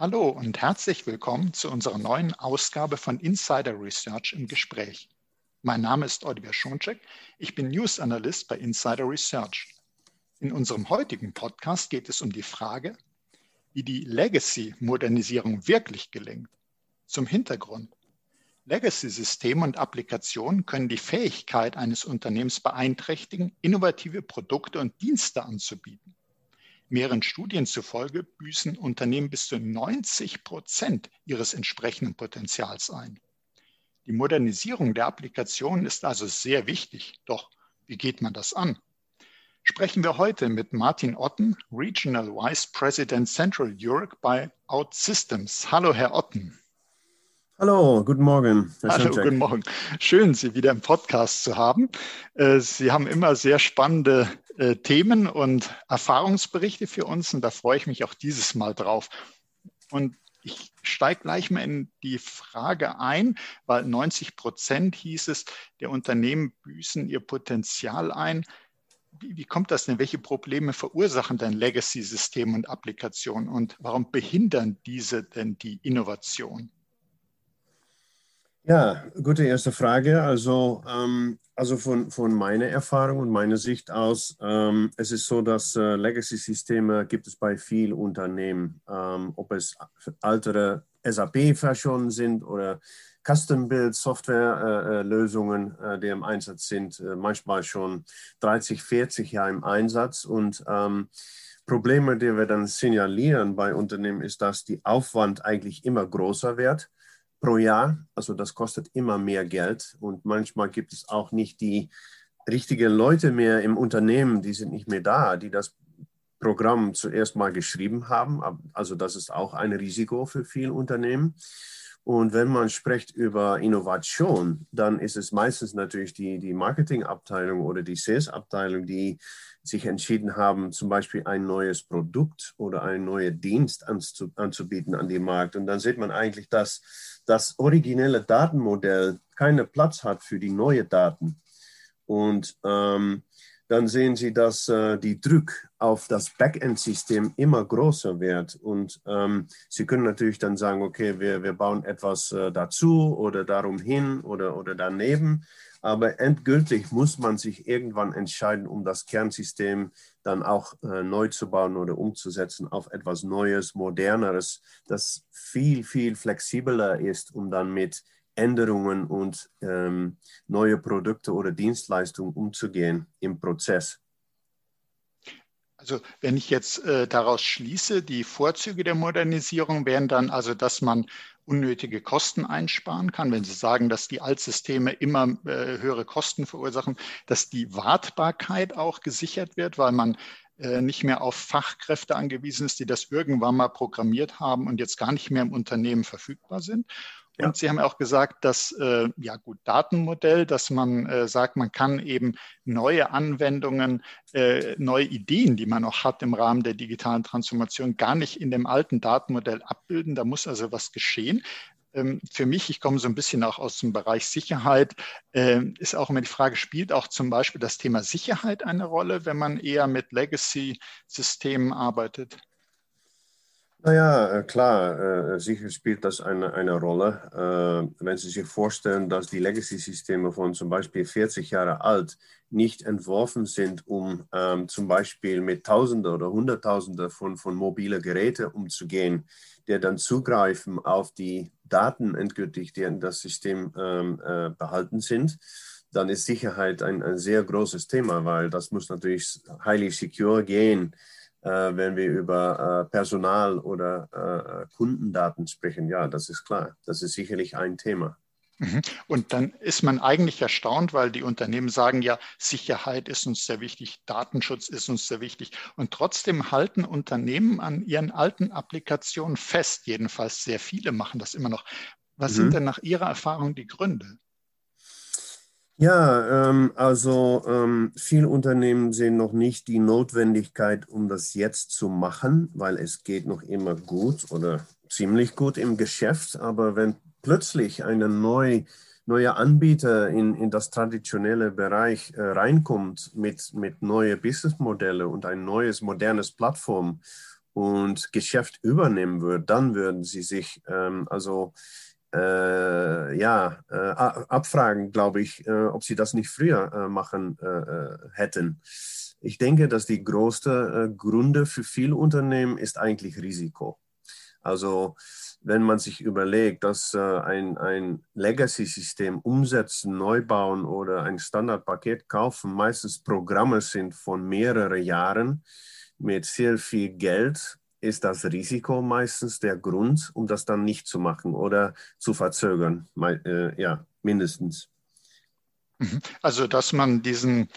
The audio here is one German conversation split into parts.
Hallo und herzlich willkommen zu unserer neuen Ausgabe von Insider Research im Gespräch. Mein Name ist Oliver Schoncheck. Ich bin News Analyst bei Insider Research. In unserem heutigen Podcast geht es um die Frage, wie die Legacy-Modernisierung wirklich gelingt. Zum Hintergrund. Legacy-Systeme und Applikationen können die Fähigkeit eines Unternehmens beeinträchtigen, innovative Produkte und Dienste anzubieten. Mehreren Studien zufolge büßen Unternehmen bis zu 90 Prozent ihres entsprechenden Potenzials ein. Die Modernisierung der Applikationen ist also sehr wichtig. Doch wie geht man das an? Sprechen wir heute mit Martin Otten, Regional Vice President Central Europe bei OutSystems. Hallo, Herr Otten. Hallo, guten Morgen. Herr Hallo, guten Morgen. Schön, Sie wieder im Podcast zu haben. Äh, Sie haben immer sehr spannende äh, Themen und Erfahrungsberichte für uns und da freue ich mich auch dieses Mal drauf. Und ich steige gleich mal in die Frage ein, weil 90 Prozent hieß es, der Unternehmen büßen ihr Potenzial ein. Wie, wie kommt das denn? Welche Probleme verursachen denn Legacy-Systeme und Applikationen und warum behindern diese denn die Innovation? Ja, gute erste Frage. Also, ähm, also von, von meiner Erfahrung und meiner Sicht aus, ähm, es ist so, dass äh, Legacy-Systeme gibt es bei vielen Unternehmen, ähm, ob es ältere SAP-Versionen sind oder Custom-Build-Software-Lösungen, äh, äh, die im Einsatz sind, äh, manchmal schon 30, 40 Jahre im Einsatz. Und ähm, Probleme, die wir dann signalieren bei Unternehmen, ist, dass die Aufwand eigentlich immer größer wird pro Jahr. Also das kostet immer mehr Geld und manchmal gibt es auch nicht die richtigen Leute mehr im Unternehmen, die sind nicht mehr da, die das Programm zuerst mal geschrieben haben. Also das ist auch ein Risiko für viele Unternehmen. Und wenn man spricht über Innovation, dann ist es meistens natürlich die, die Marketingabteilung oder die Sales-Abteilung, die sich entschieden haben, zum Beispiel ein neues Produkt oder einen neuen Dienst anzubieten an den Markt. Und dann sieht man eigentlich, dass das originelle Datenmodell keinen Platz hat für die neuen Daten. Und ähm, dann sehen Sie, dass äh, die Druck auf das Backend-System immer größer wird. Und ähm, Sie können natürlich dann sagen, okay, wir, wir bauen etwas äh, dazu oder darum hin oder, oder daneben. Aber endgültig muss man sich irgendwann entscheiden, um das Kernsystem dann auch äh, neu zu bauen oder umzusetzen auf etwas Neues, Moderneres, das viel, viel flexibler ist, um dann mit Änderungen und ähm, neue Produkte oder Dienstleistungen umzugehen im Prozess. Also wenn ich jetzt äh, daraus schließe, die Vorzüge der Modernisierung wären dann also, dass man unnötige Kosten einsparen kann, wenn Sie sagen, dass die Altsysteme immer äh, höhere Kosten verursachen, dass die Wartbarkeit auch gesichert wird, weil man äh, nicht mehr auf Fachkräfte angewiesen ist, die das irgendwann mal programmiert haben und jetzt gar nicht mehr im Unternehmen verfügbar sind. Und ja. Sie haben auch gesagt, dass, äh, ja gut, Datenmodell, dass man äh, sagt, man kann eben neue Anwendungen, äh, neue Ideen, die man auch hat im Rahmen der digitalen Transformation, gar nicht in dem alten Datenmodell abbilden. Da muss also was geschehen. Ähm, für mich, ich komme so ein bisschen auch aus dem Bereich Sicherheit, äh, ist auch immer die Frage, spielt auch zum Beispiel das Thema Sicherheit eine Rolle, wenn man eher mit Legacy-Systemen arbeitet? Naja, äh, klar, äh, sicher spielt das eine, eine Rolle. Äh, wenn Sie sich vorstellen, dass die Legacy-Systeme von zum Beispiel 40 Jahre alt nicht entworfen sind, um ähm, zum Beispiel mit Tausende oder Hunderttausende von, von mobile Geräten umzugehen, die dann zugreifen auf die Daten endgültig, die in das System ähm, äh, behalten sind, dann ist Sicherheit ein, ein sehr großes Thema, weil das muss natürlich highly secure gehen äh, wenn wir über äh, Personal- oder äh, Kundendaten sprechen. Ja, das ist klar. Das ist sicherlich ein Thema. Mhm. Und dann ist man eigentlich erstaunt, weil die Unternehmen sagen ja, Sicherheit ist uns sehr wichtig, Datenschutz ist uns sehr wichtig. Und trotzdem halten Unternehmen an ihren alten Applikationen fest. Jedenfalls sehr viele machen das immer noch. Was mhm. sind denn nach Ihrer Erfahrung die Gründe? Ja, ähm, also ähm, viele Unternehmen sehen noch nicht die Notwendigkeit, um das jetzt zu machen, weil es geht noch immer gut oder ziemlich gut im Geschäft. Aber wenn plötzlich ein neu, neuer Anbieter in, in das traditionelle Bereich äh, reinkommt mit, mit neuen Businessmodellen und ein neues, modernes Plattform, und Geschäft übernehmen würde, dann würden sie sich ähm, also äh, ja, äh, abfragen, glaube ich, äh, ob sie das nicht früher äh, machen äh, äh, hätten. Ich denke, dass die größte Gründe für viele Unternehmen ist eigentlich Risiko. Also wenn man sich überlegt, dass ein, ein Legacy-System umsetzen, neu bauen oder ein Standardpaket kaufen, meistens Programme sind von mehreren Jahren mit sehr viel Geld ist das Risiko meistens der Grund, um das dann nicht zu machen oder zu verzögern. Äh, ja, mindestens. Mhm. Also, dass man diesen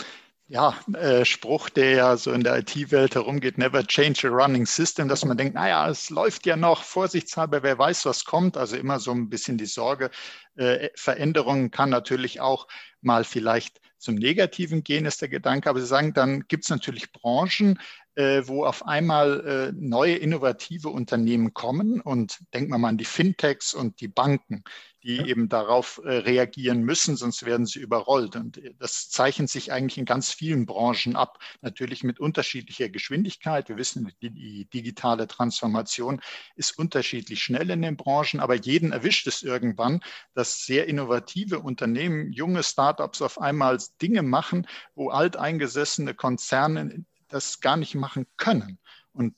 ja, äh, Spruch, der ja so in der IT-Welt herumgeht, never change a running system, dass man denkt, naja, es läuft ja noch, vorsichtshalber, wer weiß, was kommt. Also immer so ein bisschen die Sorge, äh, Veränderungen kann natürlich auch mal vielleicht zum Negativen gehen, ist der Gedanke. Aber Sie sagen, dann gibt es natürlich Branchen, äh, wo auf einmal äh, neue innovative Unternehmen kommen und denkt man mal an die Fintechs und die Banken, die ja. eben darauf äh, reagieren müssen, sonst werden sie überrollt. Und äh, das zeichnet sich eigentlich in ganz vielen Branchen ab, natürlich mit unterschiedlicher Geschwindigkeit. Wir wissen, die, die digitale Transformation ist unterschiedlich schnell in den Branchen, aber jeden erwischt es irgendwann, dass sehr innovative Unternehmen, junge Startups auf einmal Dinge machen, wo alteingesessene Konzerne das gar nicht machen können. Und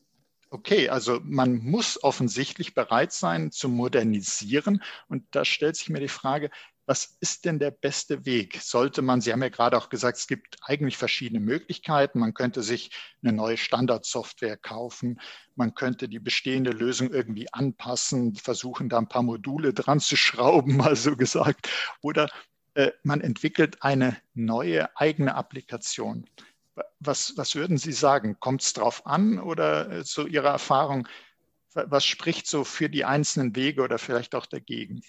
okay, also man muss offensichtlich bereit sein zu modernisieren. Und da stellt sich mir die Frage, was ist denn der beste Weg? Sollte man, Sie haben ja gerade auch gesagt, es gibt eigentlich verschiedene Möglichkeiten. Man könnte sich eine neue Standardsoftware kaufen. Man könnte die bestehende Lösung irgendwie anpassen, versuchen, da ein paar Module dran zu schrauben, mal so gesagt. Oder äh, man entwickelt eine neue eigene Applikation. Was, was würden Sie sagen? Kommt es darauf an oder zu äh, Ihrer Erfahrung, was spricht so für die einzelnen Wege oder vielleicht auch dagegen?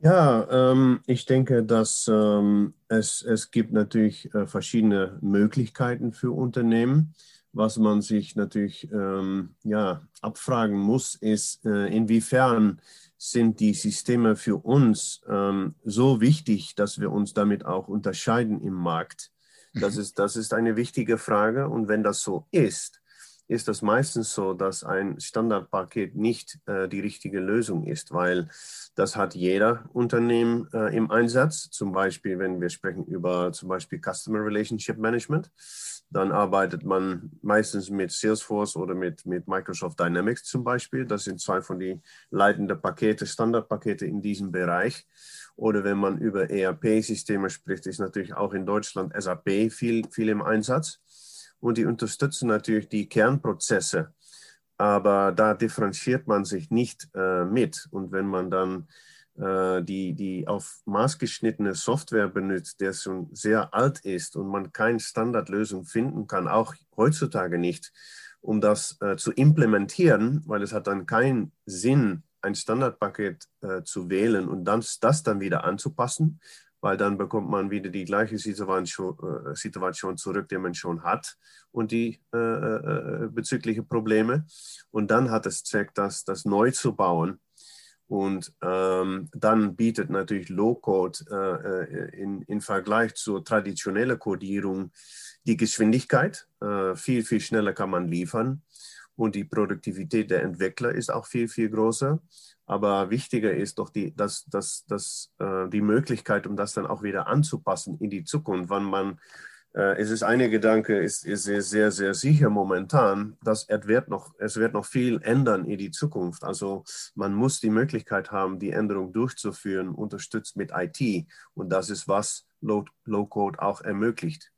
Ja, ähm, ich denke, dass ähm, es, es gibt natürlich äh, verschiedene Möglichkeiten für Unternehmen. Was man sich natürlich ähm, ja, abfragen muss, ist, äh, inwiefern sind die Systeme für uns ähm, so wichtig, dass wir uns damit auch unterscheiden im Markt. Das mhm. ist, das ist eine wichtige Frage. Und wenn das so ist, ist das meistens so, dass ein Standardpaket nicht äh, die richtige Lösung ist, weil das hat jeder Unternehmen äh, im Einsatz. Zum Beispiel, wenn wir sprechen über zum Beispiel Customer Relationship Management, dann arbeitet man meistens mit Salesforce oder mit, mit Microsoft Dynamics zum Beispiel. Das sind zwei von den leitenden Pakete, Standardpakete in diesem Bereich. Oder wenn man über ERP-Systeme spricht, ist natürlich auch in Deutschland SAP viel, viel im Einsatz. Und die unterstützen natürlich die Kernprozesse. Aber da differenziert man sich nicht äh, mit. Und wenn man dann die, die auf maßgeschnittene Software benutzt, der schon sehr alt ist und man keine Standardlösung finden kann, auch heutzutage nicht, um das äh, zu implementieren, weil es hat dann keinen Sinn, ein Standardpaket äh, zu wählen und dann, das dann wieder anzupassen, weil dann bekommt man wieder die gleiche Situation, äh, zurück, die man schon hat und die äh, äh, äh, bezügliche Probleme. Und dann hat es Zweck, das, das neu zu bauen. Und ähm, dann bietet natürlich Low-Code äh, in, in Vergleich zur traditionellen Codierung die Geschwindigkeit. viel, viel schneller kann man liefern und die Produktivität der Entwickler ist auch viel, viel größer. Aber wichtiger ist doch die, dass, dass, dass, äh, die Möglichkeit, um das dann auch wieder anzupassen in die Zukunft, wann man äh, es ist eine Gedanke, ist, ist sehr, sehr, sehr sicher momentan, dass es wird, noch, es wird noch viel ändern in die Zukunft. Also man muss die Möglichkeit haben, die Änderung durchzuführen, unterstützt mit IT. Und das ist, was Low-Code auch ermöglicht.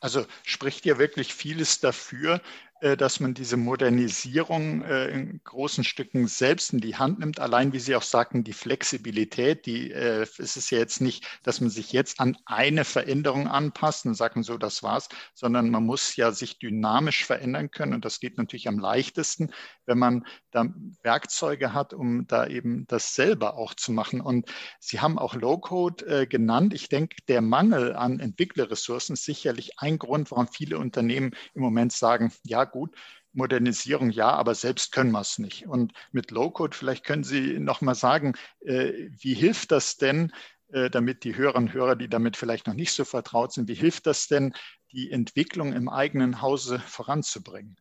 Also spricht ja wirklich vieles dafür, äh, dass man diese Modernisierung äh, in großen Stücken selbst in die Hand nimmt. Allein, wie Sie auch sagten, die Flexibilität, die, äh, es ist ja jetzt nicht, dass man sich jetzt an eine Veränderung anpasst und sagt, so, das war's, sondern man muss ja sich dynamisch verändern können. Und das geht natürlich am leichtesten, wenn man da Werkzeuge hat, um da eben das selber auch zu machen. Und Sie haben auch Low-Code genannt. Ich denke, der Mangel an Entwicklerressourcen ist sicherlich ein Grund, warum viele Unternehmen im Moment sagen, ja, gut, Modernisierung ja, aber selbst können wir es nicht. Und mit Low-Code, vielleicht können Sie noch mal sagen, äh, wie hilft das denn, äh, damit die Hörerinnen und Hörer, die damit vielleicht noch nicht so vertraut sind, wie hilft das denn, die Entwicklung im eigenen Hause voranzubringen.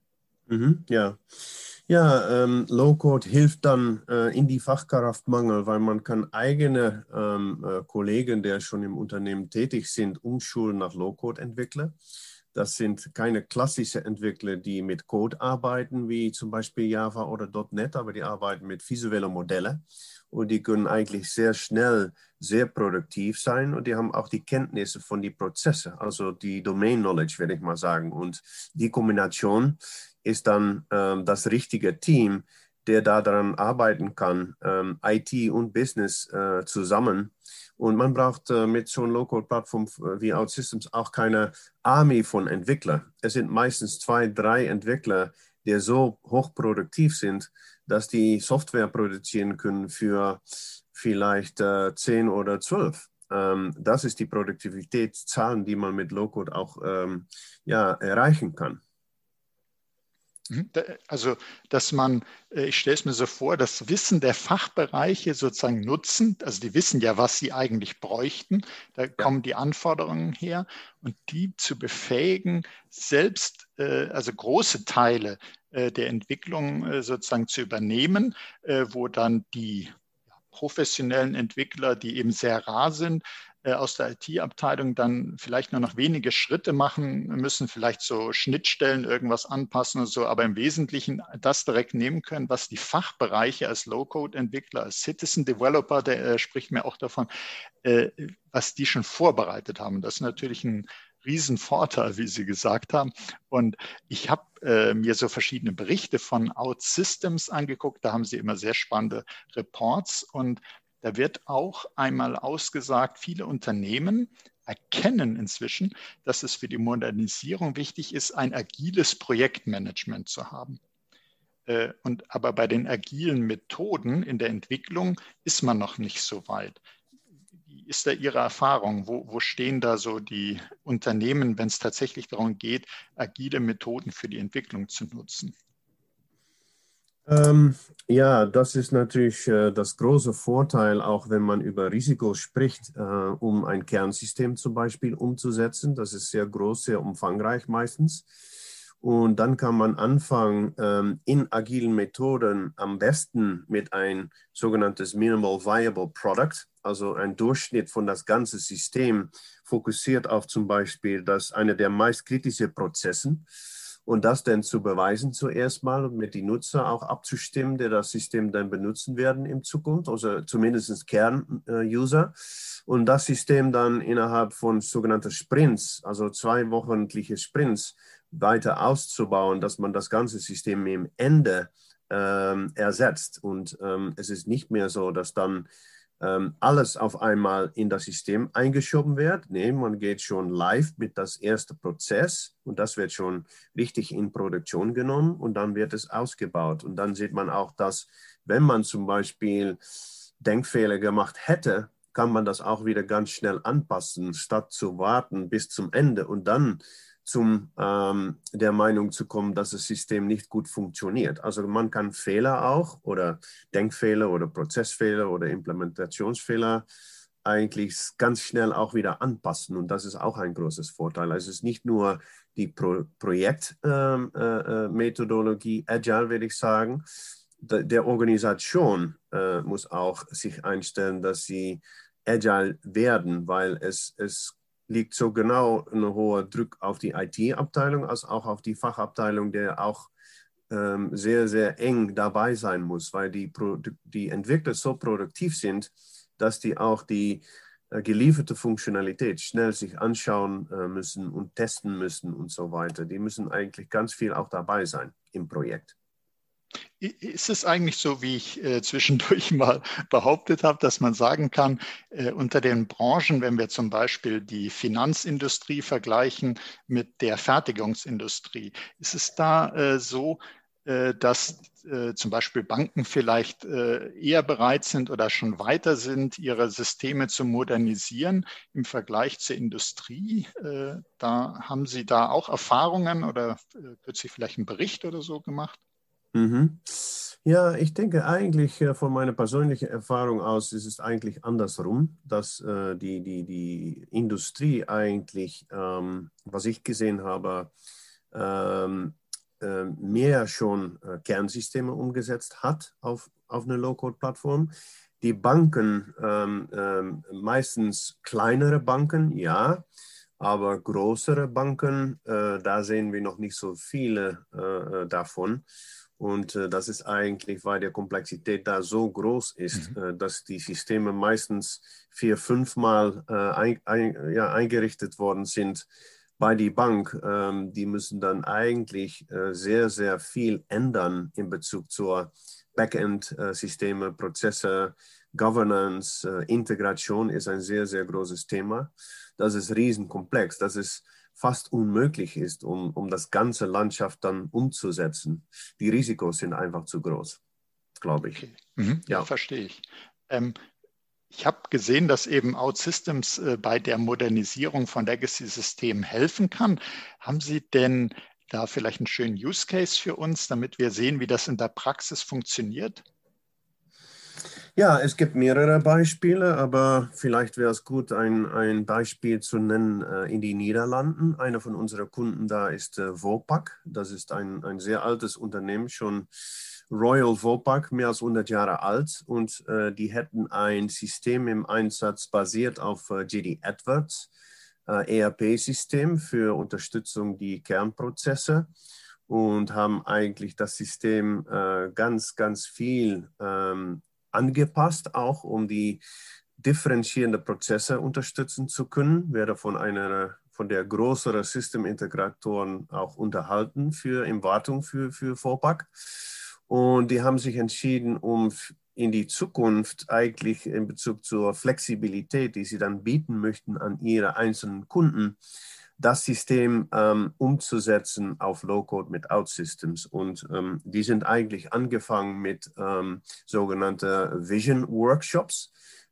Mhm, ja. Ja, ähm, Low-Code hilft dann äh, in die Fachkraftmangel, weil man kann eigene ähm, äh, Kollegen, die schon im Unternehmen tätig sind, umschulen nach Low-Code-Entwickler. Das sind keine klassischen Entwickler, die mit Code arbeiten, wie zum Beispiel Java oder .NET, aber die arbeiten mit visuellen Modellen und die können eigentlich sehr schnell sehr produktiv sein und die haben auch die Kenntnisse von den Prozessen, also die Domain Knowledge, würde ich mal sagen. Und die Kombination ist dann ähm, das richtige Team, der daran arbeiten kann, ähm, IT und Business äh, zusammen. Und man braucht äh, mit so einer Low-Code-Plattform äh, wie OutSystems auch keine Armee von Entwicklern. Es sind meistens zwei, drei Entwickler, die so hochproduktiv sind, dass die Software produzieren können für vielleicht äh, zehn oder zwölf. Ähm, das ist die Produktivitätszahlen, die man mit Low-Code auch ähm, ja, erreichen kann. Mhm. Also, dass man, äh, ich stelle es mir so vor, das Wissen der Fachbereiche sozusagen nutzen, also die wissen ja, was sie eigentlich bräuchten, da ja. kommen die Anforderungen her und die zu befähigen, selbst äh, also große Teile äh, der Entwicklung sozusagen zu übernehmen, wo dann die professionellen Entwickler, die eben sehr rar sind, aus der IT-Abteilung dann vielleicht nur noch wenige Schritte machen müssen, vielleicht so Schnittstellen irgendwas anpassen und so, aber im Wesentlichen das direkt nehmen können, was die Fachbereiche als Low-Code-Entwickler, als Citizen-Developer, der äh, spricht mir auch davon, äh, was die schon vorbereitet haben. Das ist natürlich ein Riesenvorteil, wie Sie gesagt haben. Und ich habe äh, mir so verschiedene Berichte von OutSystems angeguckt. Da haben Sie immer sehr spannende Reports und da wird auch einmal ausgesagt, viele Unternehmen erkennen inzwischen, dass es für die Modernisierung wichtig ist, ein agiles Projektmanagement zu haben. Äh, und, aber bei den agilen Methoden in der Entwicklung ist man noch nicht so weit. Wie ist da Ihre Erfahrung? Wo, wo stehen da so die Unternehmen, wenn es tatsächlich darum geht, agile Methoden für die Entwicklung zu nutzen? Ähm, ja, das ist natürlich äh, das große Vorteil, auch wenn man über Risiko spricht, äh, um ein Kernsystem zum Beispiel umzusetzen. Das ist sehr groß, sehr umfangreich meistens. Und dann kann man anfangen, ähm, in agilen Methoden am besten mit ein sogenanntes Minimal Viable Product, also ein Durchschnitt von das ganze System, fokussiert auf zum Beispiel das eine der meist kritischen Prozessen und das dann zu beweisen zuerst mal und mit den Nutzer auch abzustimmen, die das System dann benutzen werden in Zukunft, also zumindest Kern-User. Und das System dann innerhalb von sogenannten Sprints, also zwei wöchentliche Sprints, weiter auszubauen, dass man das ganze System im Ende ähm, ersetzt. Und ähm, es ist nicht mehr so, dass dann ähm, alles auf einmal in das System eingeschoben wird. Nee, man geht schon live mit das erste Prozess und das wird schon richtig in Produktion genommen und dann wird es ausgebaut. Und dann sieht man auch, dass wenn man zum Beispiel Denkfehler gemacht hätte, kann man das auch wieder ganz schnell anpassen, statt zu warten bis zum Ende und dann zum ähm, der Meinung zu kommen, dass das System nicht gut funktioniert. Also man kann Fehler auch oder Denkfehler oder Prozessfehler oder Implementationsfehler eigentlich ganz schnell auch wieder anpassen und das ist auch ein großes Vorteil. Also es ist nicht nur die Pro Projektmethodologie, ähm, äh, äh Agile würde ich sagen, der Organisation äh, muss auch sich einstellen, dass sie agile werden, weil es, es liegt so genau ein hoher Druck auf die IT-Abteilung als auch auf die Fachabteilung, der auch ähm, sehr, sehr eng dabei sein muss, weil die, die Entwickler so produktiv sind, dass die auch die äh, gelieferte Funktionalität schnell sich anschauen äh, müssen und testen müssen und so weiter. Die müssen eigentlich ganz viel auch dabei sein im Projekt. Ist es eigentlich so, wie ich äh, zwischendurch mal behauptet habe, dass man sagen kann, äh, unter den Branchen, wenn wir zum Beispiel die Finanzindustrie vergleichen mit der Fertigungsindustrie, ist es da äh, so, äh, dass äh, zum Beispiel Banken vielleicht äh, eher bereit sind oder schon weiter sind, ihre Systeme zu modernisieren im Vergleich zur Industrie? da haben Sie da auch Erfahrungen oder kürzlich vielleicht einen Bericht oder so gemacht? Mhm. Ja, ich denke eigentlich äh, von meiner persönlichen Erfahrung aus ist es eigentlich andersrum, dass äh, die, die, die Industrie eigentlich, ähm, was ich gesehen habe, ähm, äh, mehr schon äh, Kernsysteme umgesetzt hat auf, auf eine Low-Code-Plattform. Die Banken, ähm, ähm meistens kleinere Banken, ja, aber größere Banken, äh, da sehen wir noch nicht so viele äh, davon. Und äh, das ist eigentlich, weil die Komplexität da so groß ist, mhm. äh, dass die Systeme meistens vier, fünfmal äh, ein, ein, ja, eingerichtet worden sind bei die Bank. Ähm, die müssen dann eigentlich äh, sehr, sehr viel ändern in Bezug zur Backend-Systeme, Prozesse, Governance, äh, Integration ist ein sehr, sehr großes Thema. Das ist riesenkomplex. Das ist fast unmöglich ist, um, um das ganze Landschaft dann umzusetzen. Die Risikos sind einfach zu groß, glaube ich. Okay. Mhm. Ja. verstehe ich. Ähm, ich habe gesehen, dass eben OutSystems äh, bei der Modernisierung von Legacy-Systemen helfen kann. Haben Sie denn da vielleicht einen schönen Use Case für uns, damit wir sehen, wie das in der Praxis funktioniert? Ja, es gibt mehrere Beispiele, aber vielleicht wäre es gut, ein, ein Beispiel zu nennen äh, in die Niederlanden. Einer von unseren Kunden da ist äh, Vopak. Das ist ein, ein sehr altes Unternehmen, schon Royal Vopak, mehr als 100 Jahre alt. Und äh, die hätten ein System im Einsatz basiert auf äh, JD Edwards, äh, ERP-System für Unterstützung die Kernprozesse und haben eigentlich das System äh, ganz, ganz viel ähm, angepasst, auch um die differenzierenden Prozesse unterstützen zu können. Werde von einer von der größeren Systemintegratoren auch unterhalten für in Wartung für, für Vorpack. Und die haben sich entschieden, um in die Zukunft eigentlich in Bezug zur Flexibilität, die sie dann bieten möchten an ihre einzelnen Kunden, das System ähm, umzusetzen auf Low-Code mit Out-Systems. Und ähm, die sind eigentlich angefangen mit ähm, sogenannten Vision-Workshops.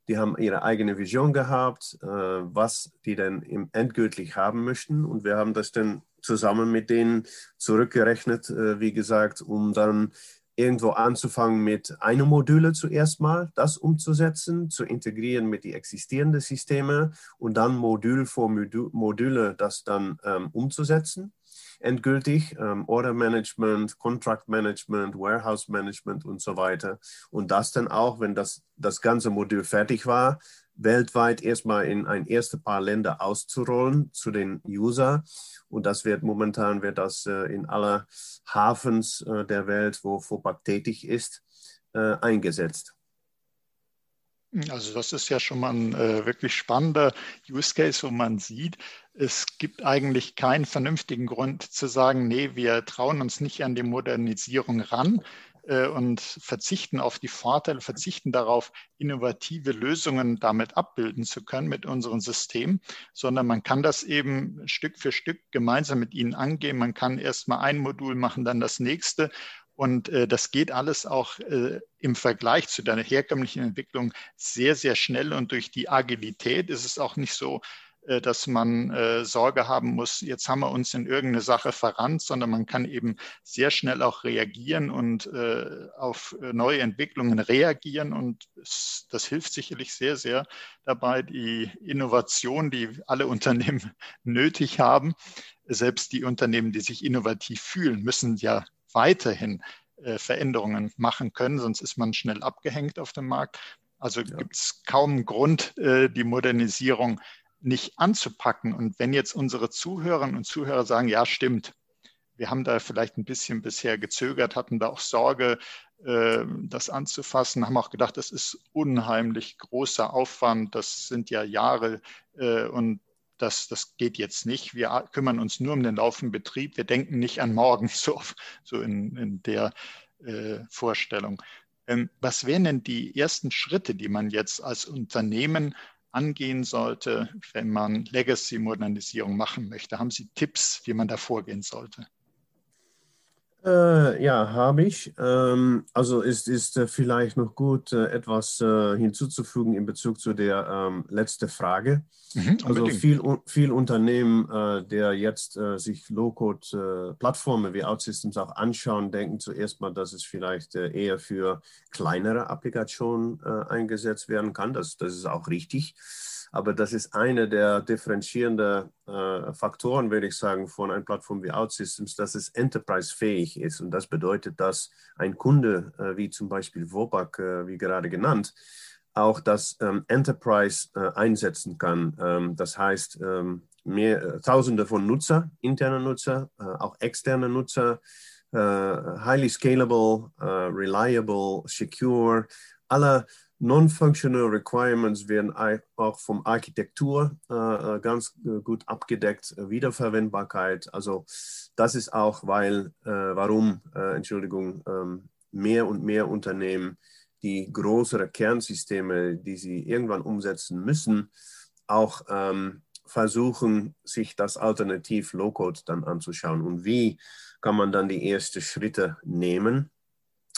Die haben ihre eigene Vision gehabt, äh, was die denn im endgültig haben möchten. Und wir haben das dann zusammen mit denen zurückgerechnet, äh, wie gesagt, um dann irgendwo anzufangen mit einem Module zuerst mal, das umzusetzen, zu integrieren mit die existierenden Systeme und dann Modul vor Module das dann ähm, umzusetzen. Endgültig ähm, Order Management, Contract Management, Warehouse Management und so weiter. Und das dann auch, wenn das, das ganze Modul fertig war, weltweit erstmal in ein erstes paar Länder auszurollen zu den User. Und das wird momentan wird das äh, in aller Hafens äh, der Welt, wo FOPAC tätig ist, äh, eingesetzt. Also das ist ja schon mal ein äh, wirklich spannender Use Case, wo man sieht, es gibt eigentlich keinen vernünftigen Grund zu sagen, nee, wir trauen uns nicht an die Modernisierung ran und verzichten auf die Vorteile, verzichten darauf, innovative Lösungen damit abbilden zu können mit unserem System, sondern man kann das eben Stück für Stück gemeinsam mit ihnen angehen. Man kann erst mal ein Modul machen, dann das nächste und äh, das geht alles auch äh, im Vergleich zu deiner herkömmlichen Entwicklung sehr, sehr schnell. Und durch die Agilität ist es auch nicht so, äh, dass man äh, Sorge haben muss, jetzt haben wir uns in irgendeine Sache verrannt, sondern man kann eben sehr schnell auch reagieren und äh, auf neue Entwicklungen reagieren. Und das, das hilft sicherlich sehr, sehr dabei, die Innovation, die alle Unternehmen nötig haben, selbst die Unternehmen, die sich innovativ fühlen, müssen ja weiterhin Veränderungen machen können, sonst ist man schnell abgehängt auf dem Markt. Also ja. gibt es kaum Grund, die Modernisierung nicht anzupacken. Und wenn jetzt unsere Zuhörerinnen und Zuhörer sagen, ja, stimmt, wir haben da vielleicht ein bisschen bisher gezögert, hatten da auch Sorge, äh, das anzufassen, haben auch gedacht, das ist unheimlich großer Aufwand, das sind ja Jahre äh, und das, das geht jetzt nicht. Wir kümmern uns nur um den laufenden Betrieb, wir denken nicht an morgen, so, so in, in der äh, Vorstellung. Ähm, was wären denn die ersten Schritte, die man jetzt als Unternehmen angehen sollte, wenn man Legacy-Modernisierung machen möchte? Haben Sie Tipps, wie man da vorgehen sollte? Äh, ja, habe ich. Ähm, also es ist äh, vielleicht noch gut, äh, etwas äh, hinzuzufügen in Bezug zu der ähm, letzten Frage. Mhm, also viel, viel Unternehmen, äh, der jetzt äh, sich Low-Code-Plattformen wie OutSystems auch anschauen, denken zuerst mal, dass es vielleicht eher für kleinere Applikationen eingesetzt werden kann. Das, das ist auch richtig. Aber das ist eine der differenzierenden äh, Faktoren, würde ich sagen, von einer Plattform wie OutSystems, dass es enterprise-fähig ist. Und das bedeutet, dass ein Kunde, äh, wie zum Beispiel Wopak, äh, wie gerade genannt, auch das ähm, Enterprise äh, einsetzen kann. Ähm, das heißt, ähm, mehr, äh, Tausende von Nutzer, interne Nutzer, äh, auch externe Nutzer, highly scalable, reliable, secure, alle Non-functional Requirements werden auch vom Architektur äh, äh ganz äh, gut abgedeckt. Wiederverwendbarkeit, also das ist auch, weil, äh, warum, äh, Entschuldigung, ähm, mehr und mehr Unternehmen die größeren Kernsysteme, die sie irgendwann umsetzen müssen, auch ähm, versuchen, sich das Alternativ Low-Code dann anzuschauen. Und wie kann man dann die ersten Schritte nehmen?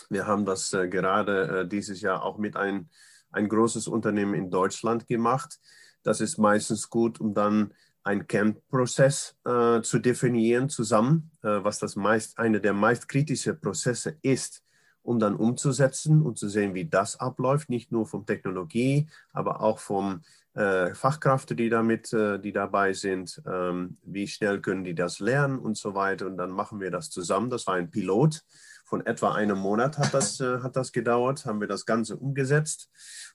Wir haben das äh, gerade äh, dieses Jahr auch mit ein, ein großes Unternehmen in Deutschland gemacht. Das ist meistens gut, um dann einen Kernprozess äh, zu definieren zusammen, äh, was das meist, eine der meist kritischen Prozesse ist, um dann umzusetzen und zu sehen, wie das abläuft, nicht nur von Technologie, aber auch vom äh, Fachkräfte, die damit, äh, die dabei sind, ähm, wie schnell können die das lernen und so weiter. Und dann machen wir das zusammen. Das war ein Pilot von etwa einem Monat hat das, äh, hat das gedauert, haben wir das Ganze umgesetzt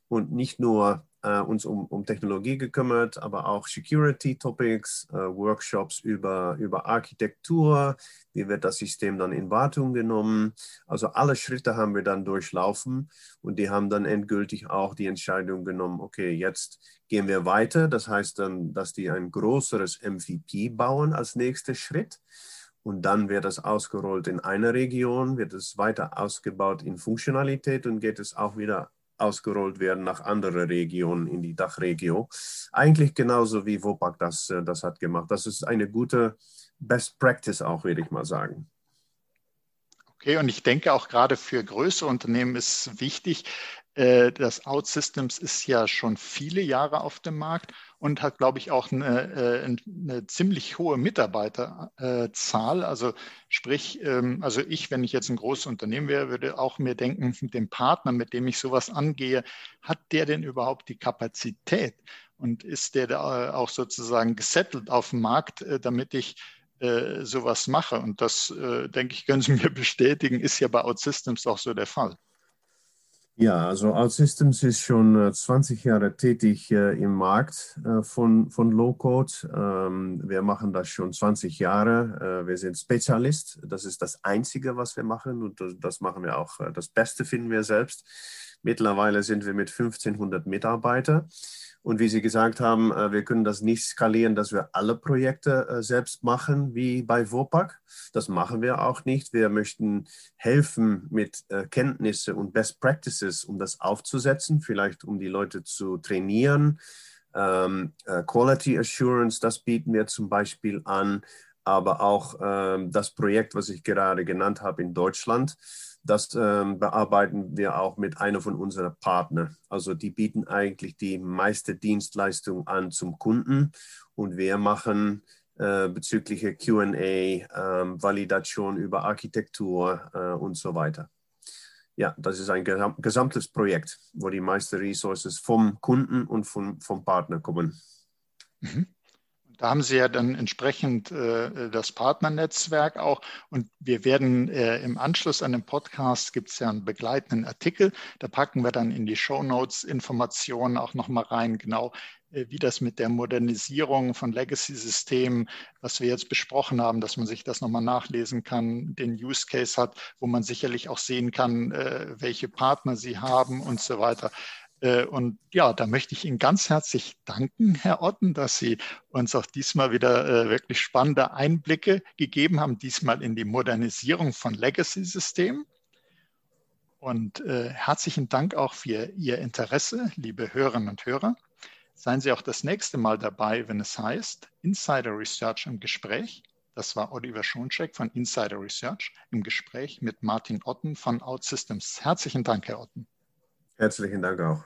und nicht nur äh, uns um, um Technologie gekümmert, aber auch Security Topics, äh, Workshops über, über Architektur, wie wird das System dann in Wartung genommen. Also alle Schritte haben wir dann durchlaufen und die haben dann endgültig auch die Entscheidung genommen, okay, jetzt gehen wir weiter. Das heißt dann, dass die ein größeres MVP bauen als nächster Schritt. Und dann wird es ausgerollt in einer Region, wird es weiter ausgebaut in Funktionalität und geht es auch wieder ausgerollt werden nach anderen Regionen in die Dachregion. Eigentlich genauso wie Wopak das, äh, das hat gemacht. Das ist eine gute Best Practice auch, würde ich mal sagen. Okay, und ich denke auch gerade für größere Unternehmen ist wichtig, das OutSystems ist ja schon viele Jahre auf dem Markt und hat, glaube ich, auch eine, äh, eine ziemlich hohe Mitarbeiterzahl. Also sprich, ähm, also ich, wenn ich jetzt ein großes Unternehmen wäre, würde auch mir denken, dem Partner, mit dem ich sowas angehe, hat der denn überhaupt die Kapazität? Und ist der da auch sozusagen gesettelt auf dem Markt, äh, damit ich sowas mache? Und das, denke ich, können Sie mir bestätigen, ist ja bei OutSystems auch so der Fall. Ja, also OutSystems ist schon 20 äh, Jahre tätig äh, im Markt äh, von, von Low-Code. Ähm, wir machen das schon 20 Jahre. Äh, wir sind Spezialist. Das ist das Einzige, was wir machen und das, das machen wir auch. Äh, das Beste finden wir selbst. Mittlerweile sind wir mit 1500 Mitarbeitern. Und wie Sie gesagt haben, äh, wir können das nicht skalieren, dass wir alle Projekte äh, selbst machen, wie bei WOPAC. Das machen wir auch nicht. Wir möchten helfen mit äh, Kenntnisse und Best Practices, um das aufzusetzen, vielleicht um die Leute zu trainieren. Ähm, Quality Assurance, das bieten wir zum Beispiel an, aber auch ähm, das Projekt, was ich gerade genannt habe in Deutschland das ähm, bearbeiten wir auch mit einer von unseren Partnern. Also die bieten eigentlich die meiste Dienstleistung an zum Kunden und wir machen äh, bezüglich QA, äh, Validation über Architektur äh, und so weiter. Ja, das ist ein gesamtes Projekt, wo die meisten Ressources vom Kunden und vom, vom Partner kommen. Mhm. Da haben Sie ja dann entsprechend äh, das Partnernetzwerk auch. Und wir werden äh, im Anschluss an den Podcast gibt es ja einen begleitenden Artikel. Da packen wir dann in die Show Notes Informationen auch nochmal rein, genau äh, wie das mit der Modernisierung von Legacy-Systemen, was wir jetzt besprochen haben, dass man sich das nochmal nachlesen kann, den Use Case hat, wo man sicherlich auch sehen kann, äh, welche Partner Sie haben und so weiter. Äh, und ja, da möchte ich Ihnen ganz herzlich danken, Herr Otten, dass Sie uns auch diesmal wieder äh, wirklich spannende Einblicke gegeben haben, diesmal in die Modernisierung von Legacy-Systemen. Und äh, herzlichen Dank auch für Ihr Interesse, liebe Hörerinnen und Hörer. Seien Sie auch das nächste Mal dabei, wenn es heißt Insider Research im Gespräch. Das war Oliver Schoncheck von Insider Research im Gespräch mit Martin Otten von OutSystems. Herzlichen Dank, Herr Otten. Herzlichen Dank auch.